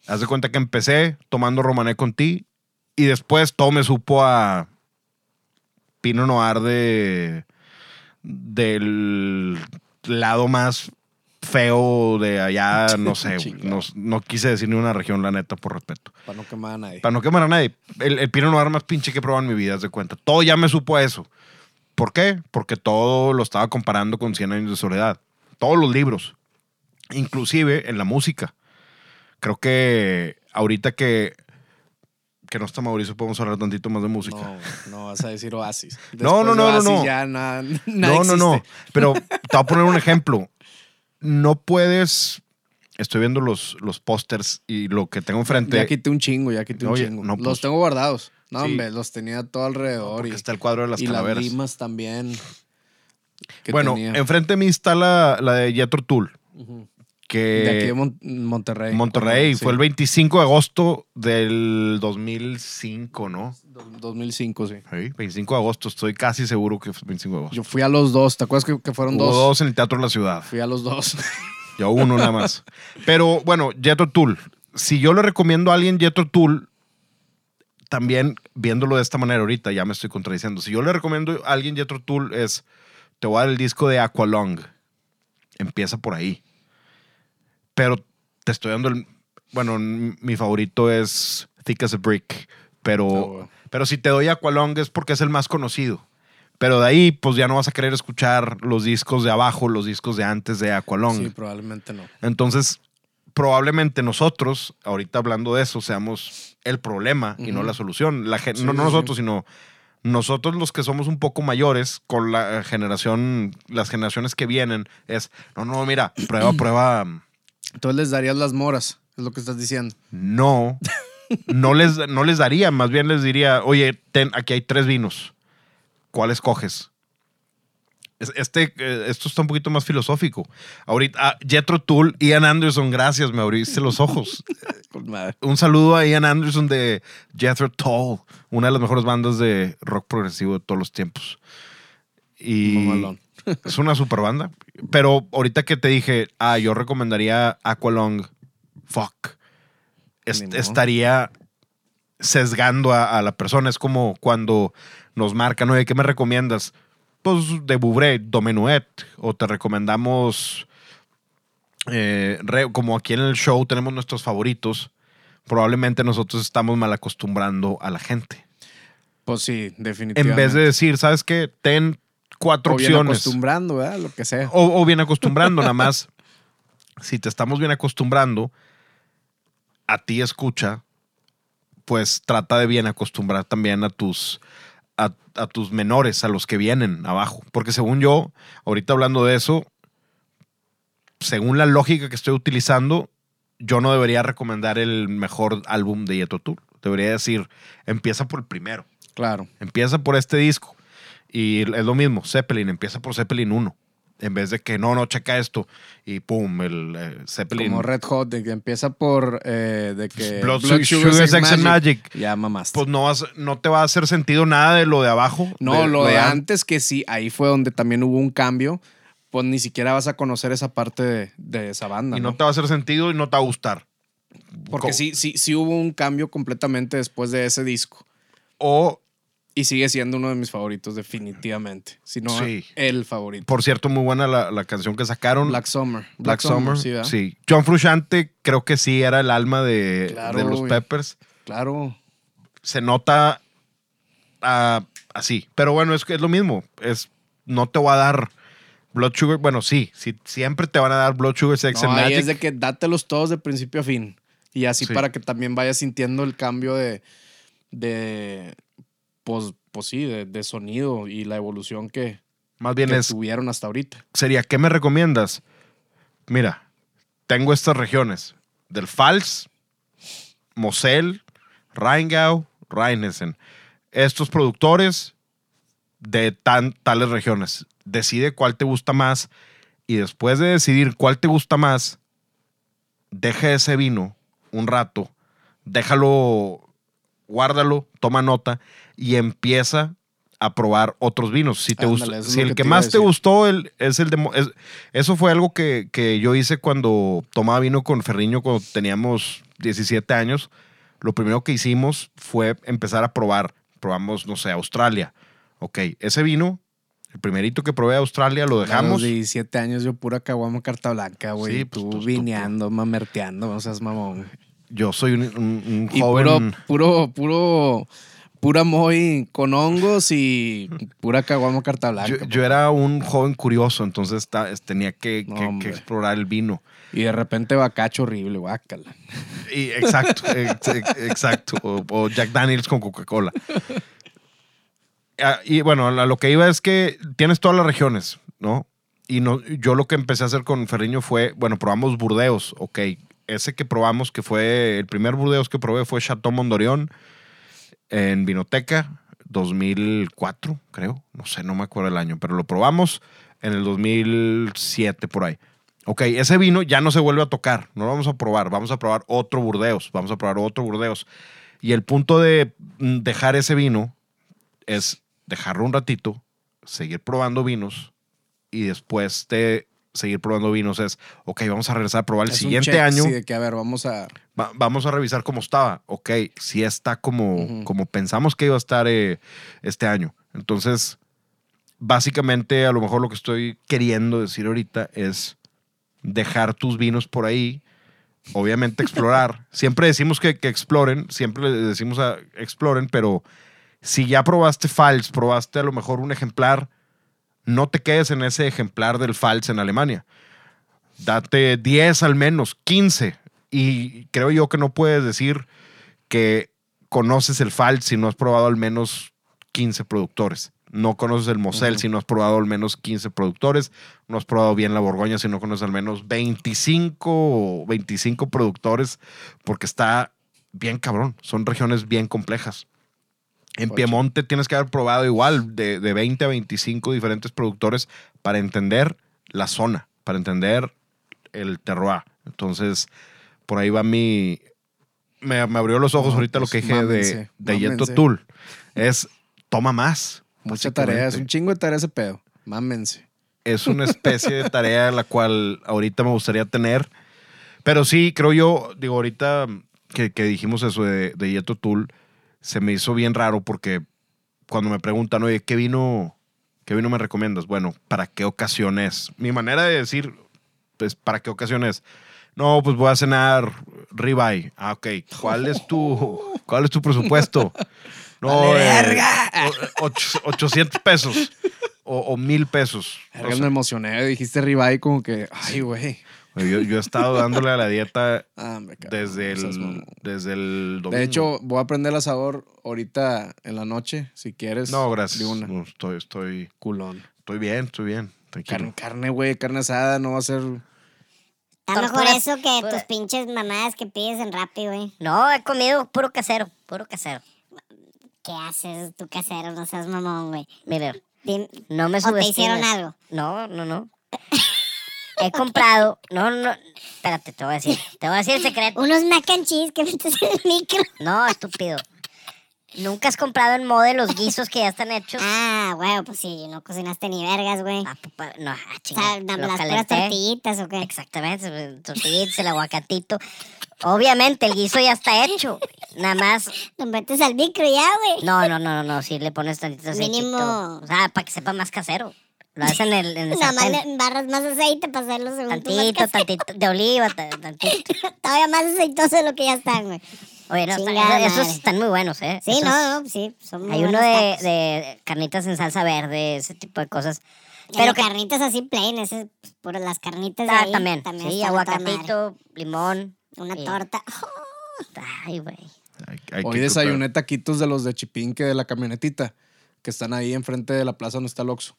Haz de cuenta que empecé tomando Romané Conti y después todo me supo a Pino Noir de del lado más feo de allá, no sé, no, no quise decir ni una región, la neta, por respeto. Para no quemar a nadie. Para no quemar a nadie. El, el Pinot Noir más pinche que he probado en mi vida, haz de cuenta. Todo ya me supo a eso. ¿Por qué? Porque todo lo estaba comparando con 100 años de soledad. Todos los libros. Inclusive en la música. Creo que ahorita que, que no está Mauricio, podemos hablar tantito más de música. No, no vas a decir Oasis. No, no, no, no, Oasis no. Ya No, no, no. Pero te voy a poner un ejemplo. No puedes. Estoy viendo los, los pósters y lo que tengo enfrente. Ya quité un chingo, ya quité un Oye, chingo. no, pues- los tengo guardados. No, Sí. hombre, los tenía todo alrededor. y está el cuadro de las y calaveras. las limas también. bueno, tenía. enfrente de mí está la, la de Jethro Tull. Ujú. Que de aquí de Mon- Monterrey. Monterrey. Sí. Fue el 25 de agosto del 2005, ¿no? Do- 2005, sí. Sí, 25 de agosto. Estoy casi seguro que fue 25 de agosto. Yo fui a los dos. ¿Te acuerdas que, que fueron Hubo dos? dos en el Teatro de la Ciudad. Fui a los dos. Yo uno nada más. Pero bueno, Jethro Tull. Si yo le recomiendo a alguien Jethro Tull, también viéndolo de esta manera ahorita, ya me estoy contradiciendo. Si yo le recomiendo a alguien Jethro Tull es, te voy a dar el disco de Aqualung. Empieza por ahí. Pero te estoy dando el, bueno, mi favorito es Thick as a Brick. Pero, Ah, pero si te doy Aqualung es porque es el más conocido. Pero de ahí, pues ya no vas a querer escuchar los discos de abajo, los discos de antes de Aqualung. sí, probablemente no. Entonces, probablemente nosotros, ahorita hablando de eso, seamos el problema y no la solución. La Sí, no, nosotros, sí. sino nosotros los que somos un poco mayores con la generación, las generaciones que vienen, es, no, no, mira, prueba, prueba. Entonces les darías las moras, es lo que estás diciendo. No, no les, no les daría, más bien les diría, oye, ten, aquí hay tres vinos, ¿cuál escoges? Es- Este, eh, esto está un poquito más filosófico. Ahorita, ah, Jethro Tull, Ian Anderson, gracias, me abriste los ojos. Un saludo a Ian Anderson de Jethro Tull, una de las mejores bandas de rock progresivo de todos los tiempos. Y Mamalón. Es una super banda. Pero ahorita que te dije, ah, yo recomendaría Aqualung, fuck. Estaría sesgando a, a la persona. Es como cuando nos marcan, oye, ¿qué me recomiendas? Pues de Bouvré, Domenuet. O te recomendamos, eh, re- como aquí en el show tenemos nuestros favoritos, probablemente nosotros estamos mal acostumbrando a la gente. Pues sí, definitivamente. En vez de decir, ¿sabes qué? Ten cuatro o bien opciones. acostumbrando, ¿verdad? Lo que sea. O, o bien acostumbrando, nada más. Si te estamos bien acostumbrando, a ti escucha, pues trata de bien acostumbrar también a tus, a, a tus menores, a los que vienen abajo. Porque según yo, ahorita hablando de eso, según la lógica que estoy utilizando, yo no debería recomendar el mejor álbum de Yetro Tour. Debería decir, empieza por el primero. Claro. Empieza por este disco. Y es lo mismo, Zeppelin, empieza por Zeppelin 1. En vez de que no, no, checa esto. Y pum, el eh, Zeppelin. Como Red Hot, de que empieza por eh, de que Blood, Sugar, Sex, and Magic. Ya mamaste. Pues no, vas- no te va a hacer sentido nada de lo de abajo. no, lo de an- antes que sí, ahí fue donde también hubo un cambio. Pues ni siquiera vas a conocer esa parte de, de esa banda. Y ¿no? no te va a hacer sentido y no te va a gustar. Porque Co- sí, sí, sí hubo un cambio completamente después de ese disco. O, Y sigue siendo uno de mis favoritos, definitivamente. Si no, Sí. el favorito. por cierto, muy buena la, la canción que sacaron. Black Summer. Black Summer. sí, ¿verdad? sí. John Frusciante creo que sí era el alma de, Claro, de los güey. Peppers. Claro. se nota ah, así. Pero bueno, es es lo mismo. Es, no te va a dar Blood Sugar. Bueno, sí, sí, siempre te van a dar Blood Sugar, Sex No, and ahí Magic. es de que dátelos todos de principio a fin. Y así Sí. para que también vayas sintiendo el cambio de, de, pues, pues sí, de, de sonido y la evolución que, Más bien que es, tuvieron hasta ahorita. sería, ¿qué me recomiendas? Mira, tengo estas regiones. Del Pfalz, Mosel, Rheingau, Rheinhessen. Estos productores de tan, tales regiones. Decide cuál te gusta más y después de decidir cuál te gusta más, deja ese vino un rato, déjalo, guárdalo, toma nota y empieza a probar otros vinos. Si, te Ándale, es si el que a más te gustó el, es el de... Es- eso fue algo que, que yo hice cuando tomaba vino con Ferriño cuando teníamos 17 años. Lo primero que hicimos fue empezar a probar. Probamos, no sé, Australia. Ok, ese vino, el primerito que probé de Australia, lo A dejamos. los 17 años yo pura caguama carta blanca, güey. Sí, pues, tú pues, tú, vineando, mamerteando, no seas mamón. Yo soy un, un- un Y joven... puro, puro, puro, pura moy con hongos y pura caguama carta blanca. Yo, pues. yo era un joven curioso, entonces tenía que, No, que- que hombre. explorar el vino. Y de repente bacacho horrible, guácala. Y, exacto, ex- ex- exacto. O, o Jack Daniels con Coca-Cola. Ah, y bueno, a lo que iba es que tienes todas las regiones, ¿no? Y no, yo lo que empecé a hacer con Ferriño fue, bueno, probamos Burdeos, ok. Ese que probamos, que fue el primer Burdeos que probé fue Chateau Mondorion en Vinoteca, 2004, creo. No sé, no me acuerdo el año, pero lo probamos en el 2007 por ahí. Ok, ese vino ya no se vuelve a tocar, no lo vamos a probar, vamos a probar otro Burdeos, vamos a probar otro Burdeos. Y el punto de dejar ese vino es dejarlo un ratito, seguir probando vinos y después de seguir probando vinos es, ok, vamos a regresar a probar el Es un siguiente check, año. sí, de que, a ver, vamos a... Va- vamos a revisar cómo estaba. Ok, si está como, Ujú. como pensamos que iba a estar eh, este año. Entonces, básicamente, a lo mejor lo que estoy queriendo decir ahorita es dejar tus vinos por ahí. Obviamente explorar. siempre decimos que, que exploren, siempre le decimos a exploren, pero si ya probaste Fals, probaste a lo mejor un ejemplar, no te quedes en ese ejemplar del Fals en Alemania. Date 10 al menos, 15. Y creo yo que no puedes decir que conoces el Fals si no has probado al menos 15 productores. No conoces el Mosel si no has probado al menos 15 productores. No has probado bien la Borgoña si no conoces al menos 25 o 25 productores, porque está bien cabrón. Son regiones bien complejas. En Ocho. Piemonte tienes que haber probado igual de, de 20 a 25 diferentes productores para entender la zona, para entender el terroir. Entonces, por ahí va mi... Me, me abrió los ojos No, ahorita pues, lo que dije de, mámense, de Yeto. Tool. Es, toma más. Mucha tarea, es un chingo de tarea ese pedo. Mámense. es una especie de tarea la cual ahorita me gustaría tener. Pero sí, creo yo, digo, ahorita que, que dijimos eso de, de Yeto Tool, se me hizo bien raro porque cuando me preguntan, oye, ¿qué vino, ¿qué vino me recomiendas? Bueno, ¿para qué ocasión es? Mi manera de decir, pues, ¿para qué ocasión es? No, pues voy a cenar ribeye. Ah, ok. ¿Cuál es tu, cuál es tu presupuesto? No, eh, verga. o- och- 800 pesos o, 1000 pesos. O Verga, sea, me emocioné, dijiste ribeye como que, ay, güey. Yo, yo he estado dándole a la dieta Ah, desde el, desde el domingo. De hecho, voy a prender el sabor ahorita en la noche, si quieres. no, gracias. De una. No, estoy, estoy, Culón. estoy bien, estoy bien. Tranquilo. Carne, carne, güey, carne asada, no va a ser. Está mejor eso que pues. tus pinches mamadas que pides en Rappi, güey. No, he comido puro casero, puro casero. ¿Qué haces tu casero? No seas mamón, güey. Mire, Dim- no me ¿O te subestimes. hicieron algo? No, no, no. He comprado, no, no, espérate, te voy a decir, te voy a decir el secreto. Unos mac and cheese que metes en el micro. No, estúpido. ¿Nunca has comprado en mode los guisos que ya están hechos? Ah, güey, pues sí, no cocinaste ni vergas, güey. Ah, pupa- no, ah, O chinga, sea, las puras tortillitas o qué. Exactamente, tortillitas, el aguacatito. Obviamente, el guiso ya está hecho. Nada más, Lo metes al micro ya, güey. no, no, no, no, no, si le pones tantito aceitito. Mínimo. O sea, para que sepa más casero. Lo haces en el, en el Nada más le embarras más aceite para hacerlo según tu Tantito, tantito, de oliva, ta- tantito. Todavía más aceitoso de lo que ya están, güey. Oye, no, está- Chingada esos madre. están muy buenos, ¿eh? Sí, Esos- no, no, sí. Son muy Hay uno buenos de, tacos. de carnitas en salsa verde, ese tipo de cosas. Pero que carnitas así plain, ese, pues, por las carnitas de Ah, ahí, también. también sí, están a toda madre. aguacatito, limón. Una Sí. torta. Ay, güey. Hay- hay que Hoy desayuné taquitos de los de Chipinque de la camionetita. que están ahí enfrente de la plaza donde está el Oxxo.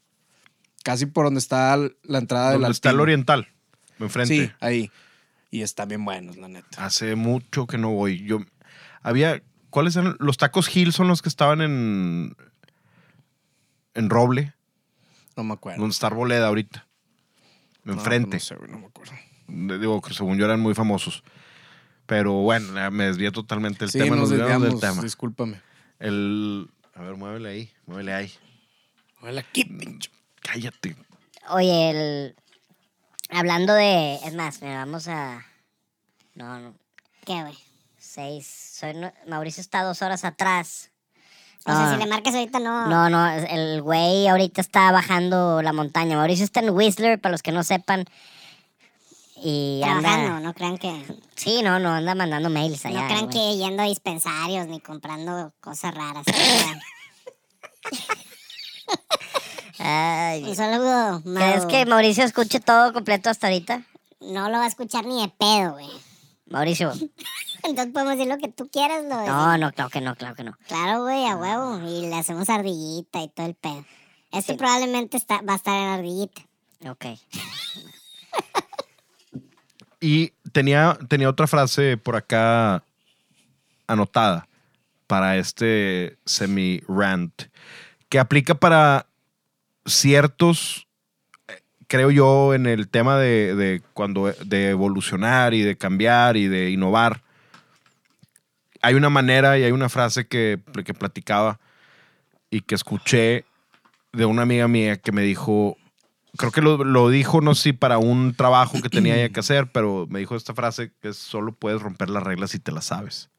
Casi por donde está la entrada del Donde está el oriental, enfrente. Sí, ahí. Y están bien buenos, la neta. Hace mucho que no voy. Yo había. ¿Cuáles eran? Los tacos Hill son los que estaban en. En Roble, No me acuerdo. donde está Arboleda ahorita. No, Enfrente. No, sé, güey, no me acuerdo. Digo que según yo eran muy famosos. Pero bueno, me desvié totalmente del sí, tema. nos desviamos del tema. discúlpame. El. A ver, muévele ahí. Muévele ahí. Hola, aquí, pinche. Cállate. Oye, el... Hablando de... Es más, mira, vamos a... No, no. ¿Qué, güey? Seis. Soy... Mauricio está dos horas atrás. O sea, Ah. si le marcas ahorita, no. No, no, el güey ahorita está bajando la montaña. Mauricio está en Whistler, para los que no sepan. Y Trabajando, anda... no crean que. Sí, no, no, anda mandando mails allá. no crean güey. que yendo a dispensarios ni comprando cosas raras. Ay, Un saludo, ¿Crees Mau. que Mauricio escuche todo completo hasta ahorita? No lo va a escuchar ni de pedo, güey. Mauricio. Entonces podemos decir lo que tú quieras, lo No, no, claro que no, claro que no. Claro, güey, a huevo. Y le hacemos ardillita y todo el pedo. Este Sí. probablemente está, va a estar en ardillita. Ok. Y tenía, tenía otra frase por acá anotada para este semi-rant que aplica para ciertos, creo yo, en el tema de, de cuando de evolucionar y de cambiar y de innovar. Hay una manera y hay una frase que, que platicaba y que escuché de una amiga mía que me dijo, creo que lo, lo dijo, no sé si para un trabajo que tenía que hacer, pero me dijo esta frase que es, solo puedes romper las reglas si te las sabes.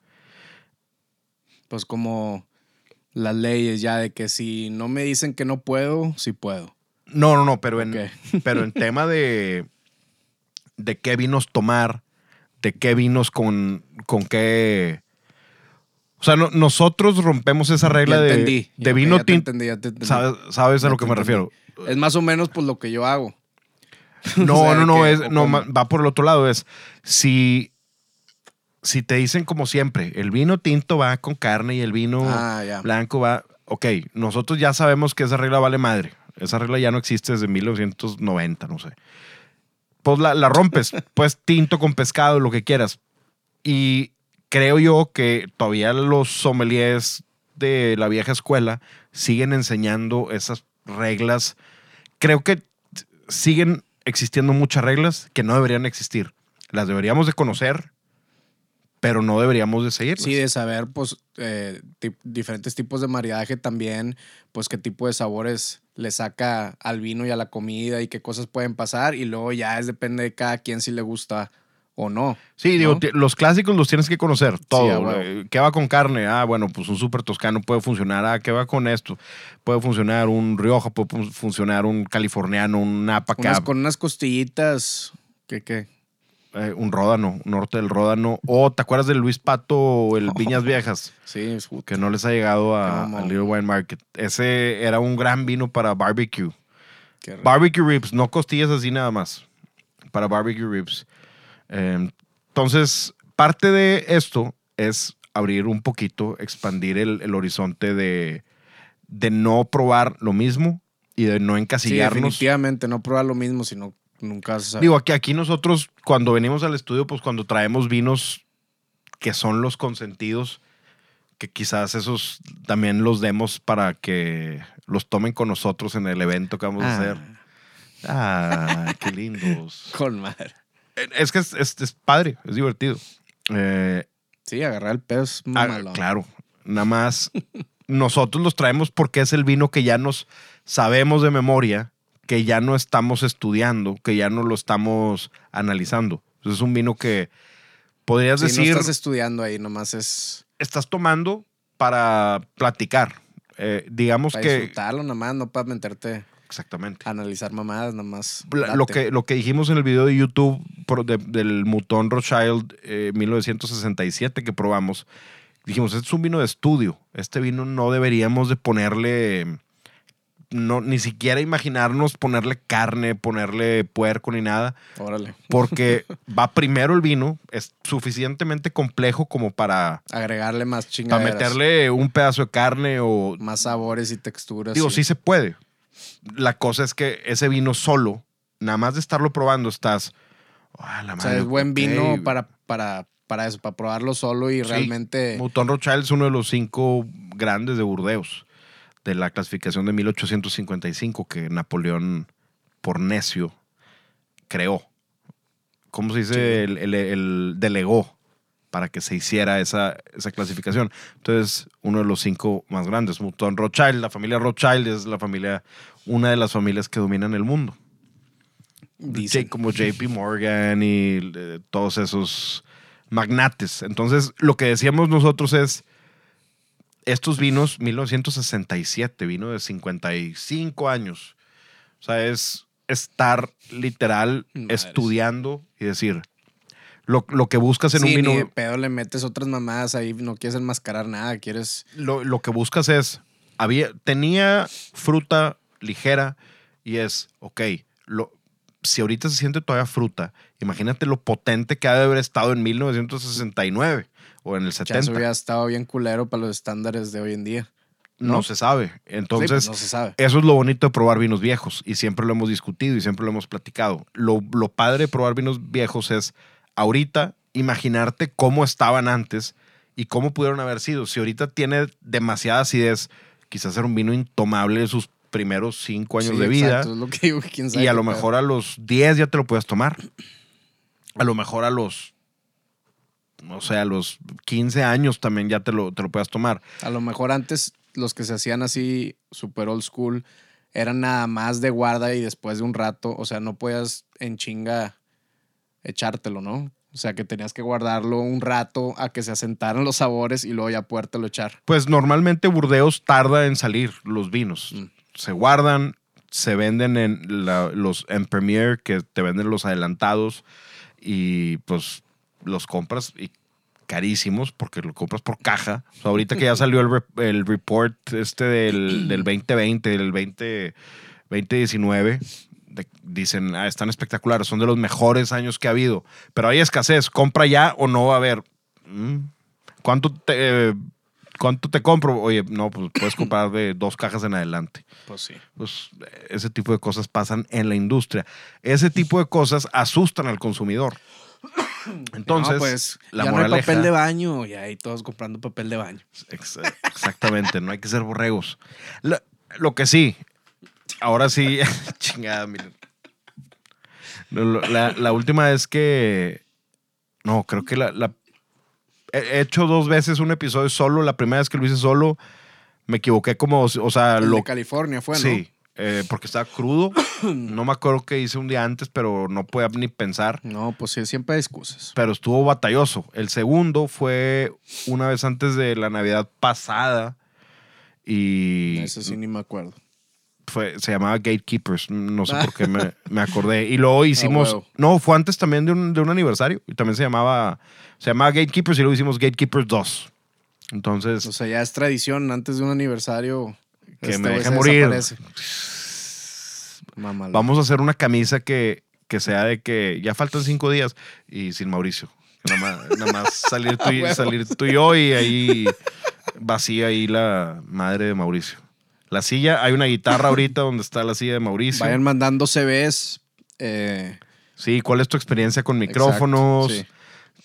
Pues como las leyes ya de que si no me dicen que no puedo, sí puedo. No, no, no, pero en, pero en tema de, de qué vinos tomar, de qué vinos con, con qué... O sea, no- nosotros rompemos esa regla Ya de, entendí. de vino tinto. entendí, ya te entendí. ¿Sabes, sabes a lo que me refiero? Es más o menos pues lo que yo hago. No, O sea, no, no, es, no, va por el otro lado. Es si, si te dicen como siempre, el vino tinto va con carne y el vino Ah, blanco va. Ok, nosotros ya sabemos que esa regla vale madre. Esa regla ya no existe desde 1990, no sé. Pues la, la rompes, pues tinto con pescado, lo que quieras. Y creo yo que todavía los sommeliers de la vieja escuela siguen enseñando esas reglas. Creo que siguen existiendo muchas reglas que no deberían existir. Las deberíamos de conocer, pero no deberíamos de seguirlas. Sí, de saber, pues, eh, diferentes tipos de maridaje también, pues, qué tipo de sabores le saca al vino y a la comida y qué cosas pueden pasar. Y luego ya es depende de cada quien si le gusta o no. Sí, digo, los clásicos los tienes que conocer, todo. ¿Qué va con carne? Ah, bueno, pues un súper toscano puede funcionar. Ah, ¿qué va con esto? Puede funcionar un Rioja, puede fun- funcionar un californiano, un Napa Unas- con unas costillitas, ¿qué, qué? Eh, un Ródano, un Norte del Ródano. O, ¿te acuerdas del Luis Pato o el Viñas Viejas? Sí, es Que no les ha llegado a, Little Wine Market. Ese era un gran vino para barbecue. Barbecue ribs, no costillas así nada más. Para barbecue ribs. Eh, entonces, parte de esto es abrir un poquito, expandir el, el horizonte de, de no probar lo mismo y de no Sí, encasillarnos. definitivamente, no probar lo mismo, sino nunca se sabe. Digo, aquí, aquí nosotros, cuando venimos al estudio, pues cuando traemos vinos que son los consentidos, que quizás esos también los demos para que los tomen con nosotros en el evento que vamos a Ah, hacer. Ah, qué lindos. Con madre. Es que es, es- es padre, es divertido. Eh, Sí, agarrar el pedo es ah, mamalón. claro, nada más nosotros los traemos porque es el vino que ya nos sabemos de memoria, que ya no estamos estudiando, que ya no lo estamos analizando. Entonces, es un vino que podrías Sí, decir, no estás estudiando ahí, nomás es estás tomando para platicar. Eh, digamos para que... disfrutarlo nomás, no para meterte Exactamente. analizar mamadas, nomás. Lo, que, lo que dijimos en el video de YouTube de- del Mutón Rothschild eh, 1967 que probamos, dijimos, este es un vino de estudio. Este vino no deberíamos de ponerle no, ni siquiera imaginarnos ponerle carne, ponerle puerco ni nada, Órale. porque va primero el vino, es suficientemente complejo como para, Agregarle más para chingaderas. meterle un pedazo de carne o... más sabores y texturas. Digo, sí se puede. La cosa es que ese vino solo, nada más de estarlo probando, estás... "Ah, la O sea, madre, es buen ok". vino para, para, para eso, para probarlo solo y Sí. realmente. Mouton Rothschild es uno de los cinco grandes de Burdeos, de la clasificación de 1855 que Napoleón, por necio, creó. ¿Cómo se dice? Sí. El, el- el delegó para que se hiciera esa, esa clasificación. Entonces, uno de los cinco más grandes, Mouton Rothschild, la familia Rothschild es la familia, una de las familias que dominan el mundo. dicen. Como JP Morgan y eh, todos esos magnates. Entonces, lo que decíamos nosotros es, estos vinos, 1967, vino de 55 años. O sea, es estar literal Madres. estudiando y decir, lo, lo que buscas en Sí, un ni de vino, pedo le metes otras mamadas ahí, no quieres enmascarar nada, quieres. lo, lo que buscas es, había, tenía fruta ligera y es, ok, lo, si ahorita se siente todavía fruta, imagínate lo potente que ha de haber estado en 1969 o en el Ya 70. eso hubiera estado bien culero para los estándares de hoy en día. no, ¿no? se sabe. Entonces, pues no se sabe. eso es lo bonito de probar vinos viejos y siempre lo hemos discutido y siempre lo hemos platicado. Lo, lo padre de probar vinos viejos es ahorita imaginarte cómo estaban antes y cómo pudieron haber sido. Si ahorita tiene demasiada acidez, quizás era un vino intomable de sus primeros cinco años Sí, de vida exacto, es lo que digo, quién sabe y a lo pedo. mejor a los 10 ya te lo puedes tomar. A lo mejor a los, no sé, a los 15 años también ya te lo, te lo puedes tomar. A lo mejor antes los que se hacían así super old school eran nada más de guarda y después de un rato, o sea, no podías en chinga echártelo, ¿no? O sea, que tenías que guardarlo un rato a que se asentaran los sabores y luego ya podértelo echar. Pues normalmente Burdeos tarda en salir los vinos. Mm. Se guardan, se venden en la- los en Premier, que te venden los adelantados y pues los compras y carísimos porque lo compras por caja. O sea, ahorita que ya salió el, el report este del, del 2020, del 20, 2019, de- dicen, ah, están espectaculares, son de los mejores años que ha habido. Pero hay escasez, compra ya o no va a haber. Mm. ¿Cuánto te, eh, ¿Cuánto te compro? Oye, no, pues puedes comprar de dos cajas en adelante. Pues sí. Pues ese tipo de cosas pasan en la industria. Ese tipo de cosas asustan al consumidor. Entonces, no, pues la ya no hay moraleja, papel de baño y ahí todos comprando papel de baño. Ex- exactamente, no hay que ser borregos. Lo, lo que sí, ahora sí, chingada, miren. La, la última es que, no, creo que la, la- he he hecho dos veces un episodio solo. La primera vez que lo hice solo, me equivoqué como, o sea, El lo de California fue, ¿no? Sí, eh, porque estaba crudo. No me acuerdo qué hice un día antes, pero no podía ni pensar. No, pues sí, siempre hay excusas. Pero estuvo batalloso. El segundo fue una vez antes de la Navidad pasada. Y Eso sí ni me acuerdo. Fue, se llamaba Gatekeepers. No sé por qué me, me acordé. Y luego hicimos. no, fue antes también de un, de un aniversario. Y también se llamaba. Se llamaba Gatekeepers y luego hicimos Gatekeepers 2. Entonces. O sea, ya es tradición antes de un aniversario. Que este me güey deje morir. Vamos a hacer una camisa que, que sea de que ya faltan cinco días y sin Mauricio. Nada más, nada más salir, tú y, salir tú y yo y ahí vacía ahí la madre de Mauricio. La silla, hay una guitarra ahorita donde está la silla de Mauricio. Vayan mandando CVs. eh, Sí, ¿cuál es tu experiencia con micrófonos? exacto,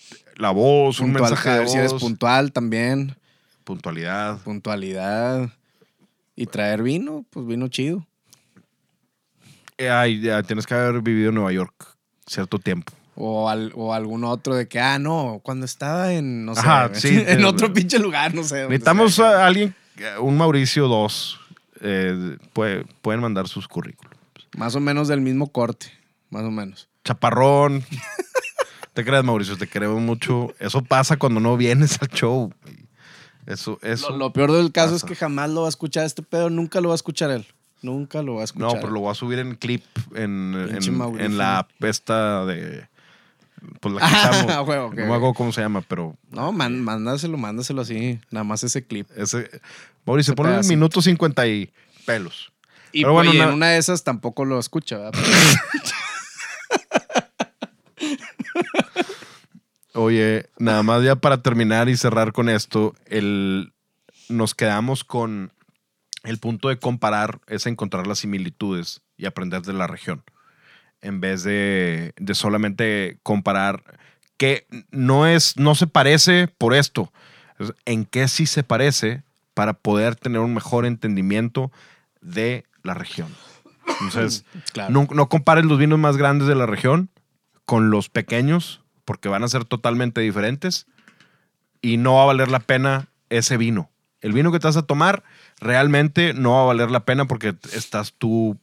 sí. La voz, un Puntual, mensaje a de ver si eres voz, puntual también. puntualidad. Puntualidad. Y traer vino, pues vino chido. Eh, ay, ya, tienes que haber vivido en Nueva York cierto tiempo. O, al- o algún otro de que, ah, no, cuando estaba en, no sé, Ajá, sí, en eh, otro pinche lugar, no sé. Necesitamos a alguien, un Mauricio 2. Pueden mandar sus currículums. Más o menos del mismo corte, más o menos. Chaparrón. te creas, Mauricio, te queremos mucho. Eso pasa cuando no vienes al show. Eso, eso. Lo, lo peor del caso es que jamás lo va a escuchar este pedo, nunca lo va a escuchar él. Nunca lo va a no, escuchar. pero lo voy a subir en clip en, en, en la app esta de. Pues la que Ah, no me acuerdo cómo se llama, pero No, man- mándaselo, mándaselo así, nada más ese clip. ese. Mauricio, ponle pedacito. minuto 50 y pelos. Y, Pero bueno, en una- una de esas tampoco lo escucha, ¿verdad? Oye, nada más ya para terminar y cerrar con esto, el, nos quedamos con el punto de comparar es encontrar las similitudes y aprender de la región, en vez de, de solamente comparar que no es, no se parece por esto, es en qué sí se parece para poder tener un mejor entendimiento de la región. Entonces, Claro. no, no compares los vinos más grandes de la región con los pequeños, porque van a ser totalmente diferentes y no va a valer la pena ese vino. El vino que te vas a tomar realmente no va a valer la pena porque estás tú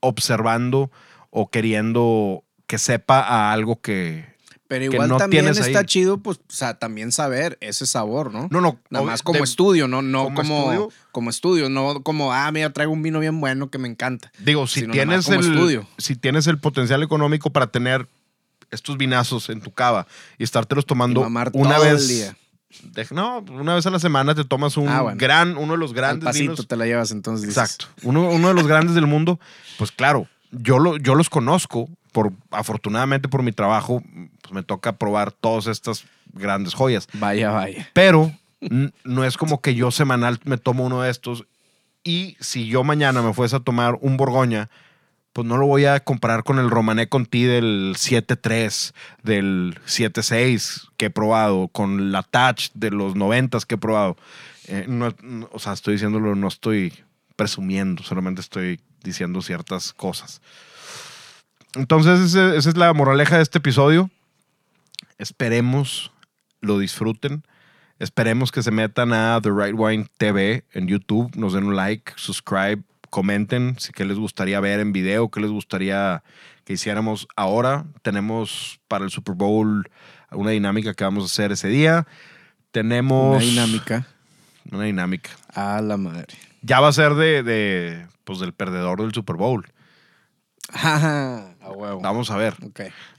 observando o queriendo que sepa a algo que... Pero igual no también está ahí. chido, pues, o sea, también saber ese sabor, ¿no? No, no. Nada más como de- estudio, no, no como como, estudio. como estudio, no como, ah, mira, traigo un vino bien bueno que me encanta. Digo, si sino tienes, el, estudio. si tienes el potencial económico para tener estos vinazos en tu cava y estártelos tomando Y una todo el vez... día. de- no, una vez a la semana te tomas un Ah, bueno. gran, uno de los grandes pasito vinos. te la llevas entonces. Exacto. Uno, uno de los grandes del mundo. Pues claro, yo, lo, yo los conozco. Por, afortunadamente por mi trabajo, pues me toca probar todas estas grandes joyas. Vaya, vaya. Pero no es como que yo semanal me tomo uno de estos. Y si yo mañana me fuese a tomar un Borgoña, pues no lo voy a comparar con el Romané Conti del 7.3, del 7.6 que he probado, con la Touch de los 90 que he probado. Eh, no- no- o sea, estoy diciéndolo, no estoy presumiendo, solamente estoy diciendo ciertas cosas. Entonces, ese- esa es la moraleja de este episodio. Esperemos lo disfruten. Esperemos que se metan a The Right Wine TV en YouTube, nos den un like, subscribe, comenten si qué les gustaría ver en video, qué les gustaría que hiciéramos ahora. Tenemos para el Super Bowl una dinámica que vamos a hacer ese día. Tenemos Una dinámica. Una dinámica. A la madre. Ya va a ser de, de pues del perdedor del Super Bowl. a huevo. Vamos a ver.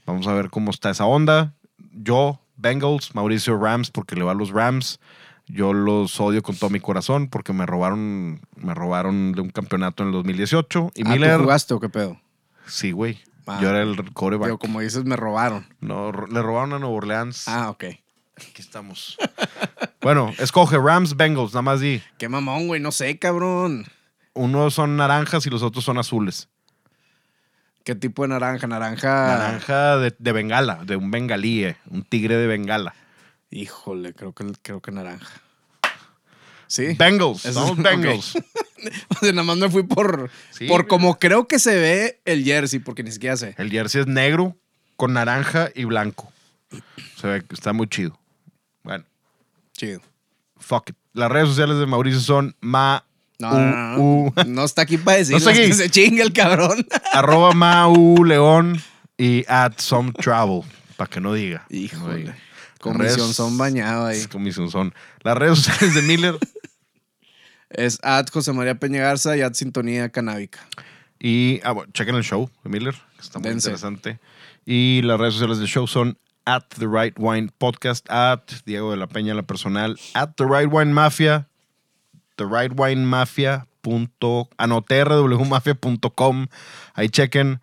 Vamos a ver cómo está esa onda. Yo, Bengals, Mauricio Rams, porque le va a los Rams. Yo los odio con todo mi corazón porque me robaron, me robaron de un campeonato en el 2018. Y Ah, Miller. ¿tú jugaste o qué pedo? Sí, güey. Ah. Yo era el coreback. Digo, como dices, me robaron. No, le robaron a Nueva Orleans. Ah, ok. Aquí estamos. bueno, escoge Rams, Bengals, nada más di. Qué mamón, güey. No sé, cabrón. Unos son naranjas y los otros son azules. ¿Qué tipo de naranja? Naranja. Naranja de, de Bengala, de un bengalí, eh, un tigre de Bengala. Híjole, creo que, creo que naranja. Sí. Bengals, Eso- somos ok. Bengals. O sea, nada más me fui por, Sí, por mira. como creo que se ve el jersey, porque ni siquiera sé. El jersey es negro con naranja y blanco. Se ve que está muy chido. Bueno, Chido. fuck it. Las redes sociales de Mauricio son ma No, no, no, no. No está aquí para decir No está que se chingue el cabrón. arroba mau león y at some travel para que no diga. No Híjole. diga. Comisión Redes- son bañado ahí. Comisión son. Las redes sociales de Miller Es at José María Peña Garza y at Sintonía Canábica. y ah, bueno, chequen el show de Miller, que está muy Dense. interesante. Y las redes sociales del show son at The Right Wine Podcast, at Diego de la Peña, la personal, at The Right Wine Mafia, The Right Wine Mafia. Punto, ah. Ahí chequen.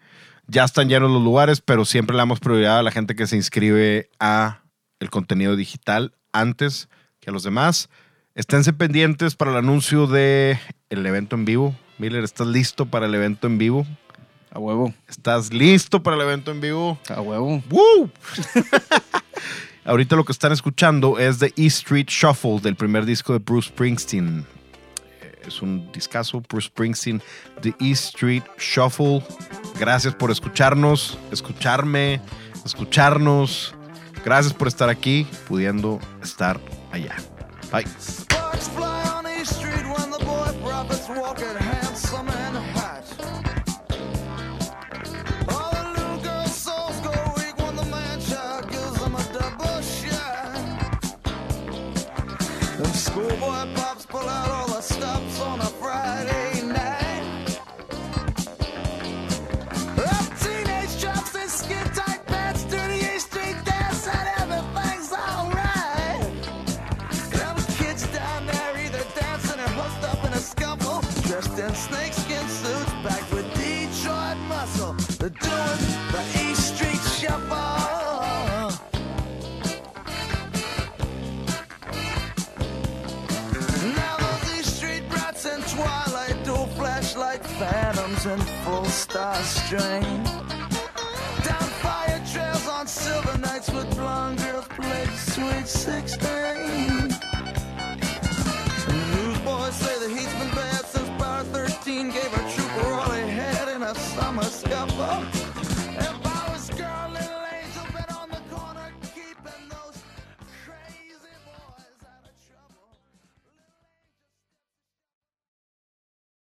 Ya están llenos los lugares, pero siempre le damos prioridad a la gente que se inscribe a el contenido digital antes que a los demás. Esténse pendientes para el anuncio de el evento en vivo. Miller, ¿estás listo para el evento en vivo? A huevo. ¿Estás listo para el evento en vivo? A huevo. ¡Woo! Ahorita lo que están escuchando es The E Street Shuffle del primer disco de Bruce Springsteen. Es un discazo, Bruce Springsteen, The E Street Shuffle. Gracias por escucharnos, escucharme, escucharnos. Gracias por estar aquí, pudiendo estar allá. Bye. And full star strain. Down fire trails on silver nights with blonde girls play sweet 16.